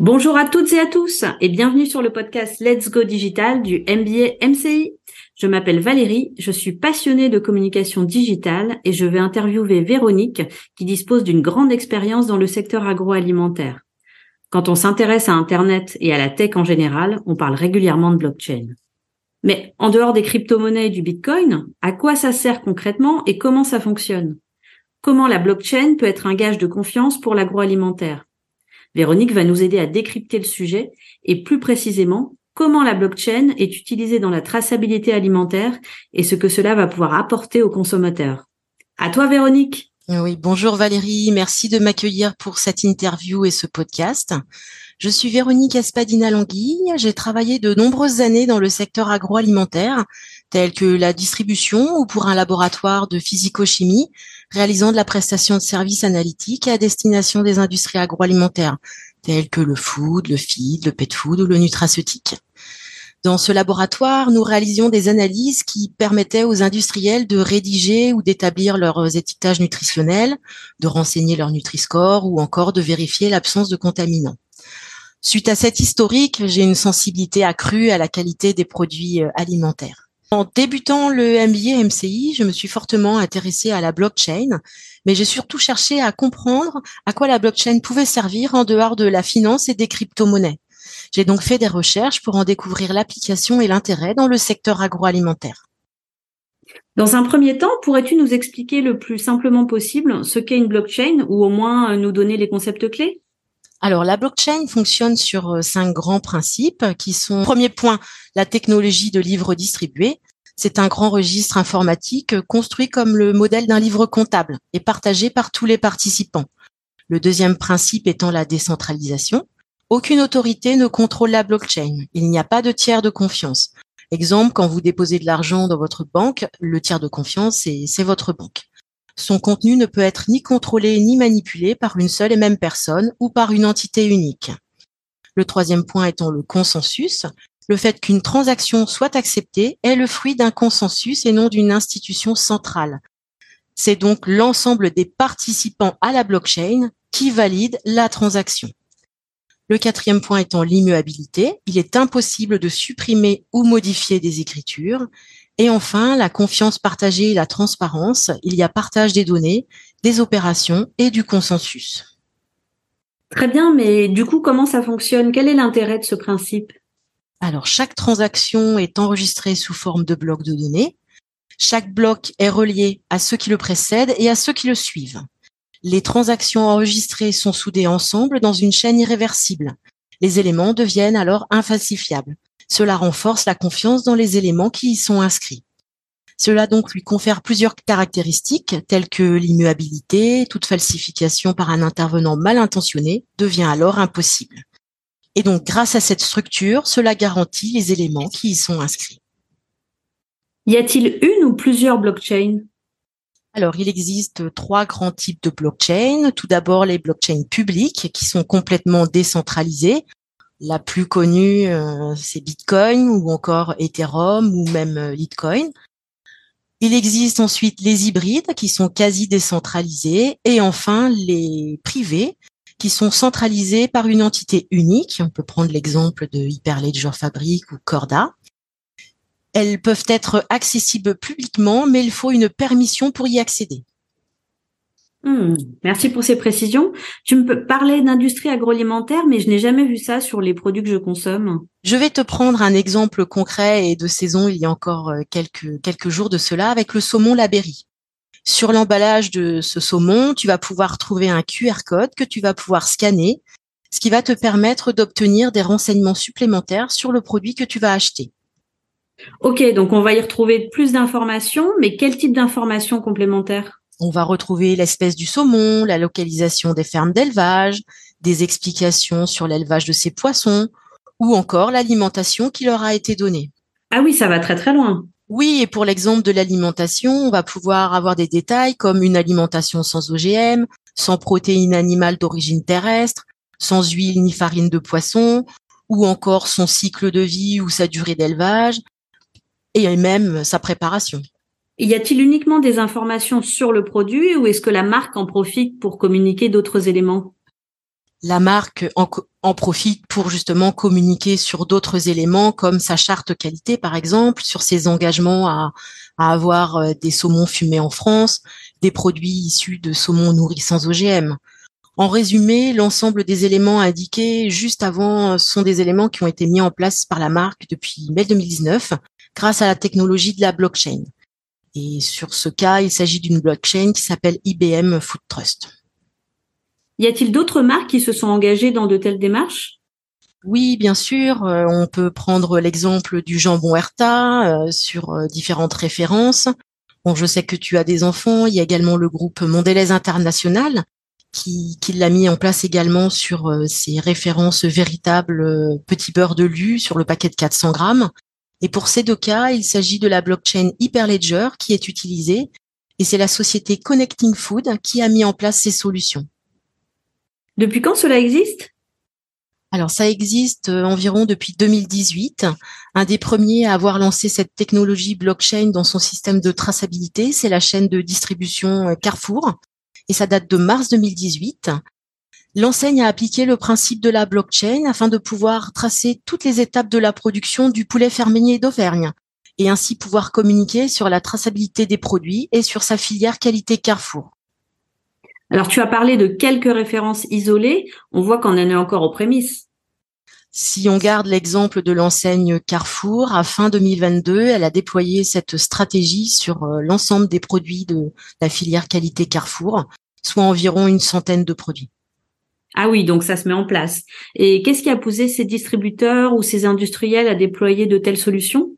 Bonjour à toutes et à tous et bienvenue sur le podcast Let's Go Digital du MBA MCI. Je m'appelle Valérie, je suis passionnée de communication digitale et je vais interviewer Véronique qui dispose d'une grande expérience dans le secteur agroalimentaire. Quand on s'intéresse à Internet et à la tech en général, on parle régulièrement de blockchain. Mais en dehors des crypto-monnaies et du Bitcoin, à quoi ça sert concrètement et comment ça fonctionne? Comment la blockchain peut être un gage de confiance pour l'agroalimentaire? Véronique va nous aider à décrypter le sujet et plus précisément comment la blockchain est utilisée dans la traçabilité alimentaire et ce que cela va pouvoir apporter aux consommateurs. À toi Véronique. Oui, bonjour Valérie, merci de m'accueillir pour cette interview et ce podcast. Je suis Véronique Espadina-Languille. J'ai travaillé de nombreuses années dans le secteur agroalimentaire, tel que la distribution ou pour un laboratoire de physico-chimie, réalisant de la prestation de services analytiques à destination des industries agroalimentaires, telles que le food, le feed, le pet food ou le nutraceutique. Dans ce laboratoire, nous réalisions des analyses qui permettaient aux industriels de rédiger ou d'établir leurs étiquetages nutritionnels, de renseigner leur Nutri-Score ou encore de vérifier l'absence de contaminants. Suite à cette historique, j'ai une sensibilité accrue à la qualité des produits euh, alimentaires. En débutant le MBA MCI, je me suis fortement intéressée à la blockchain, mais j'ai surtout cherché à comprendre à quoi la blockchain pouvait servir en dehors de la finance et des crypto-monnaies. J'ai donc fait des recherches pour en découvrir l'application et l'intérêt dans le secteur agroalimentaire. Dans un premier temps, pourrais-tu nous expliquer le plus simplement possible ce qu'est une blockchain ou au moins euh, nous donner les concepts clés? Alors, la blockchain fonctionne sur euh, cinq grands principes qui sont, premier point, la technologie de livre distribué. C'est un grand registre informatique construit comme le modèle d'un livre comptable et partagé par tous les participants. Le deuxième principe étant la décentralisation. Aucune autorité ne contrôle la blockchain. Il n'y a pas de tiers de confiance. Exemple, quand vous déposez de l'argent dans votre banque, le tiers de confiance, c'est votre banque. Son contenu ne peut être ni contrôlé ni manipulé par une seule et même personne ou par une entité unique. Le troisième point étant le consensus. Le fait qu'une transaction soit acceptée est le fruit d'un consensus et non d'une institution centrale. C'est donc l'ensemble des participants à la blockchain qui valide la transaction. Le quatrième point étant l'immuabilité. Il est impossible de supprimer ou modifier des écritures. Et enfin, la confiance partagée et la transparence. Il y a partage des données, des opérations et du consensus. Très bien, mais du coup, comment ça fonctionne? Quel est l'intérêt de ce principe? Alors, chaque transaction est enregistrée sous forme de bloc de données. Chaque bloc est relié à ceux qui le précèdent et à ceux qui le suivent. Les transactions enregistrées sont soudées ensemble dans une chaîne irréversible. Les éléments deviennent alors infalsifiables. Cela renforce la confiance dans les éléments qui y sont inscrits. Cela donc lui confère plusieurs caractéristiques telles que l'immuabilité, toute falsification par un intervenant mal intentionné devient alors impossible. Et donc grâce à cette structure, cela garantit les éléments qui y sont inscrits. Y a-t-il une ou plusieurs blockchains? Alors, il existe trois grands types de blockchains. Tout d'abord, les blockchains publiques qui sont complètement décentralisées, la plus connue, euh, c'est Bitcoin ou encore Ethereum ou même euh, Litecoin. Il existe ensuite les hybrides qui sont quasi décentralisés et enfin les privés qui sont centralisés par une entité unique. On peut prendre l'exemple de Hyperledger Fabric ou Corda. Elles peuvent être accessibles publiquement, mais il faut une permission pour y accéder. Hmm, merci pour ces précisions. Tu me peux parler d'industrie agroalimentaire, mais je n'ai jamais vu ça sur les produits que je consomme. Je vais te prendre un exemple concret et de saison il y a encore euh, quelques, quelques jours de cela avec le saumon Laberry. Sur l'emballage de ce saumon, tu vas pouvoir trouver un QR code que tu vas pouvoir scanner, ce qui va te permettre d'obtenir des renseignements supplémentaires sur le produit que tu vas acheter. Ok, donc on va y retrouver plus d'informations, mais quel type d'informations complémentaires? On va retrouver l'espèce du saumon, la localisation des fermes d'élevage, des explications sur l'élevage de ces poissons, ou encore l'alimentation qui leur a été donnée. Ah oui, ça va très très loin. Oui, et pour l'exemple de l'alimentation, on va pouvoir avoir des détails comme une alimentation sans OGM, sans protéines animales d'origine terrestre, sans huile ni farine de poisson, ou encore son cycle de vie ou sa durée d'élevage, et même sa préparation. Y a-t-il uniquement des informations sur le produit ou est-ce que la marque en profite pour communiquer d'autres éléments? La marque en, profite pour justement communiquer sur d'autres éléments comme sa charte qualité par exemple, sur ses engagements à, à avoir euh, des saumons fumés en France, des produits issus de saumons nourris sans OGM. En résumé, l'ensemble des éléments indiqués juste avant sont des éléments qui ont été mis en place par la marque depuis mai 2019 grâce à la technologie de la blockchain. Et sur ce cas, il s'agit d'une blockchain qui s'appelle IBM Food Trust. Y a-t-il d'autres marques qui se sont engagées dans de telles démarches? Oui, bien sûr. Euh, on peut prendre l'exemple du jambon Herta euh, sur euh, différentes références. Bon, je sais que tu as des enfants. Il y a également le groupe Mondelez International qui, qui l'a mis en place également sur ses références véritables petit beurre de lu sur le paquet de 400 grammes. Et pour ces deux cas, il s'agit de la blockchain Hyperledger qui est utilisée et c'est la société Connecting Food qui a mis en place ces solutions. Depuis quand cela existe? Alors ça existe euh, environ depuis 2018. Un des premiers à avoir lancé cette technologie blockchain dans son système de traçabilité, c'est la chaîne de distribution euh, Carrefour, et ça date de mars 2018. L'enseigne a appliqué le principe de la blockchain afin de pouvoir tracer toutes les étapes de la production du poulet fermier d'Auvergne et ainsi pouvoir communiquer sur la traçabilité des produits et sur sa filière qualité Carrefour. Alors tu as parlé de quelques références isolées, on voit qu'on en est encore aux prémices. Si on garde l'exemple de l'enseigne Carrefour, à fin 2022, elle a déployé cette stratégie sur euh, l'ensemble des produits de la filière qualité Carrefour, soit environ une centaine de produits. Ah oui, donc ça se met en place. Et qu'est-ce qui a poussé ces distributeurs ou ces industriels à déployer de telles solutions?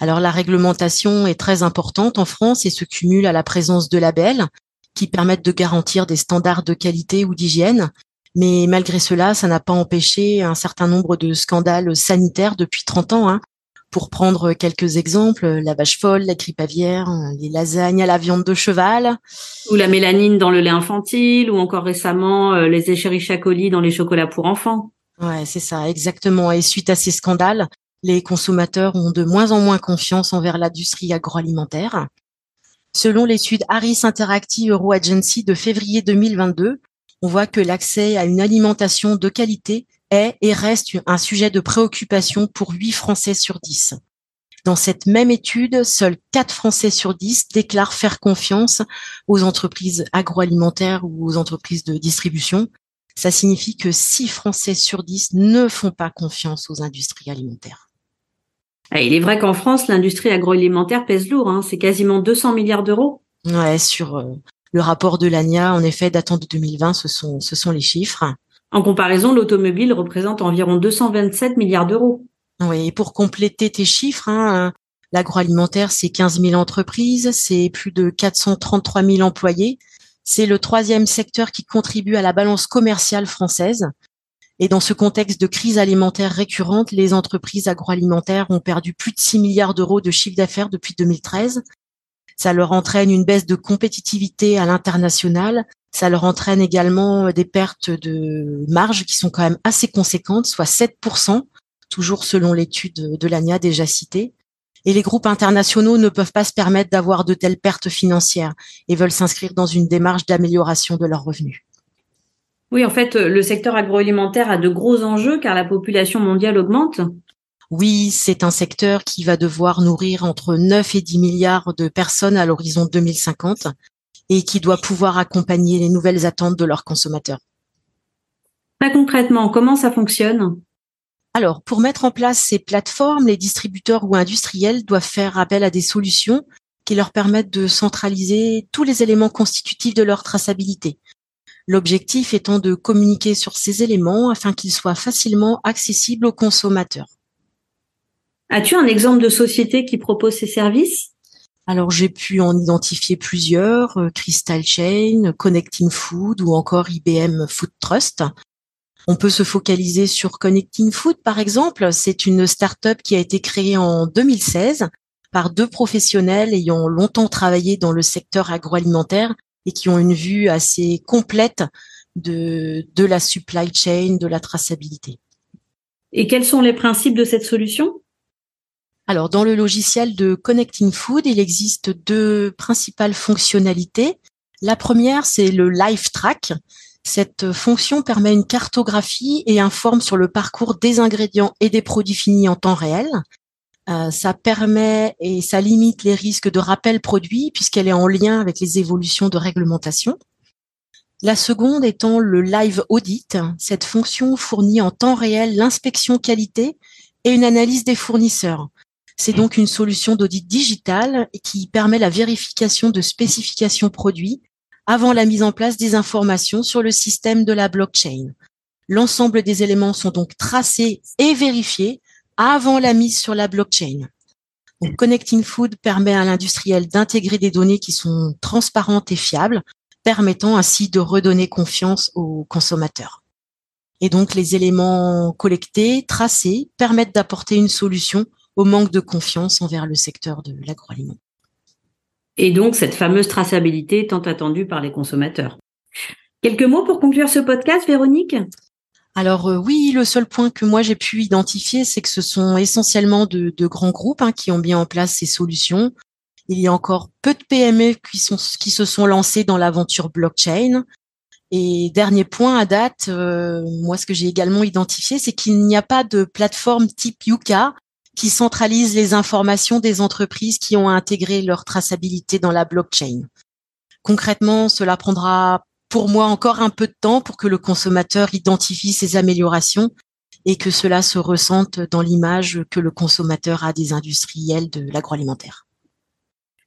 Alors la réglementation est très importante en France et se cumule à la présence de labels qui permettent de garantir des standards de qualité ou d'hygiène. Mais malgré cela, ça n'a pas empêché un certain nombre de scandales sanitaires depuis 30 ans. Hein. Pour prendre quelques exemples, la vache folle, la grippe aviaire, les lasagnes à la viande de cheval. Ou la mélanine dans le lait infantile, ou encore récemment euh, les Escherichia coli dans les chocolats pour enfants. Ouais, c'est ça, exactement. Et suite à ces scandales, les consommateurs ont de moins en moins confiance envers l'industrie agroalimentaire. Selon l'étude Harris Interactive Euro Agency de février 2022, on voit que l'accès à une alimentation de qualité est et reste un sujet de préoccupation pour 8 Français sur 10. Dans cette même étude, seuls 4 Français sur 10 déclarent faire confiance aux entreprises agroalimentaires ou aux entreprises de distribution. Ça signifie que 6 Français sur 10 ne font pas confiance aux industries alimentaires. Ah, il est vrai qu'en France, l'industrie agroalimentaire pèse lourd. Hein. C'est quasiment 200 milliards d'euros. Ouais, sur euh, le rapport de l'ANIA, en effet, datant de 2020, ce sont, ce sont les chiffres. En comparaison, l'automobile représente environ 227 milliards d'euros. Oui, et pour compléter tes chiffres, hein, l'agroalimentaire, c'est 15 000 entreprises, c'est plus de 433 000 employés. C'est le troisième secteur qui contribue à la balance commerciale française. Et dans ce contexte de crise alimentaire récurrente, les entreprises agroalimentaires ont perdu plus de 6 milliards d'euros de chiffre d'affaires depuis 2013. Ça leur entraîne une baisse de compétitivité à l'international. Ça leur entraîne également des pertes de marge qui sont quand même assez conséquentes, soit 7%, toujours selon l'étude de l'ANIA déjà citée. Et les groupes internationaux ne peuvent pas se permettre d'avoir de telles pertes financières et veulent s'inscrire dans une démarche d'amélioration de leurs revenus. Oui, en fait, le secteur agroalimentaire a de gros enjeux car la population mondiale augmente. Oui, c'est un secteur qui va devoir nourrir entre 9 et 10 milliards de personnes à l'horizon 2050 et qui doit pouvoir accompagner les nouvelles attentes de leurs consommateurs. Très concrètement, comment ça fonctionne? Alors, pour mettre en place ces plateformes, les distributeurs ou industriels doivent faire appel à des solutions qui leur permettent de centraliser tous les éléments constitutifs de leur traçabilité, L'objectif étant de communiquer sur ces éléments afin qu'ils soient facilement accessibles aux consommateurs. As-tu un exemple de société qui propose ces services? Alors j'ai pu en identifier plusieurs, euh, Crystal Chain, Connecting Food ou encore IBM Food Trust. On peut se focaliser sur Connecting Food par exemple. C'est une start-up qui a été créée en 2016 par deux professionnels ayant longtemps travaillé dans le secteur agroalimentaire et qui ont une vue assez complète de, de la supply chain, de la traçabilité. Et quels sont les principes de cette solution? Alors, dans le logiciel de Connecting Food, il existe deux principales fonctionnalités. La première, c'est le Live Track. Cette fonction permet une cartographie et informe sur le parcours des ingrédients et des produits finis en temps réel. Euh, ça permet et ça limite les risques de rappel produit puisqu'elle est en lien avec les évolutions de réglementation. La seconde étant le live audit. Cette fonction fournit en temps réel l'inspection qualité et une analyse des fournisseurs. C'est donc une solution d'audit digital qui permet la vérification de spécifications produits avant la mise en place des informations sur le système de la blockchain. L'ensemble des éléments sont donc tracés et vérifiés avant la mise sur la blockchain. Connecting Food permet à l'industriel d'intégrer des données qui sont transparentes et fiables, permettant ainsi de redonner confiance aux consommateurs. Et donc, les éléments collectés, tracés, permettent d'apporter une solution au manque de confiance envers le secteur de l'agroalimentaire. Et donc, cette fameuse traçabilité tant attendue par les consommateurs. Quelques mots pour conclure ce podcast, Véronique? Alors euh, oui, le seul point que moi j'ai pu identifier, c'est que ce sont essentiellement de, grands groupes hein, qui ont mis en place ces solutions. Il y a encore peu de PME qui, sont, qui se sont lancés dans l'aventure blockchain. Et dernier point à date, euh, moi ce que j'ai également identifié, c'est qu'il n'y a pas de plateforme type Yuka qui centralise les informations des entreprises qui ont intégré leur traçabilité dans la blockchain. Concrètement, cela prendra pour moi encore un peu de temps pour que le consommateur identifie ces améliorations et que cela se ressente dans l'image que le consommateur a des industriels de l'agroalimentaire.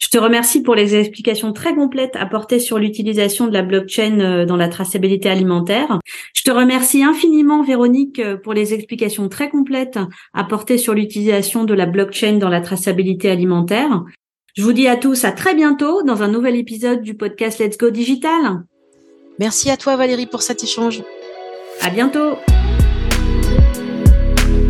Je te remercie pour les explications très complètes apportées sur l'utilisation de la blockchain euh, dans la traçabilité alimentaire. Je te remercie infiniment, Véronique, euh, pour les explications très complètes apportées sur l'utilisation de la blockchain dans la traçabilité alimentaire. Je vous dis à tous à très bientôt dans un nouvel épisode du podcast Let's Go Digital. Merci à toi Valérie pour cet échange. À bientôt.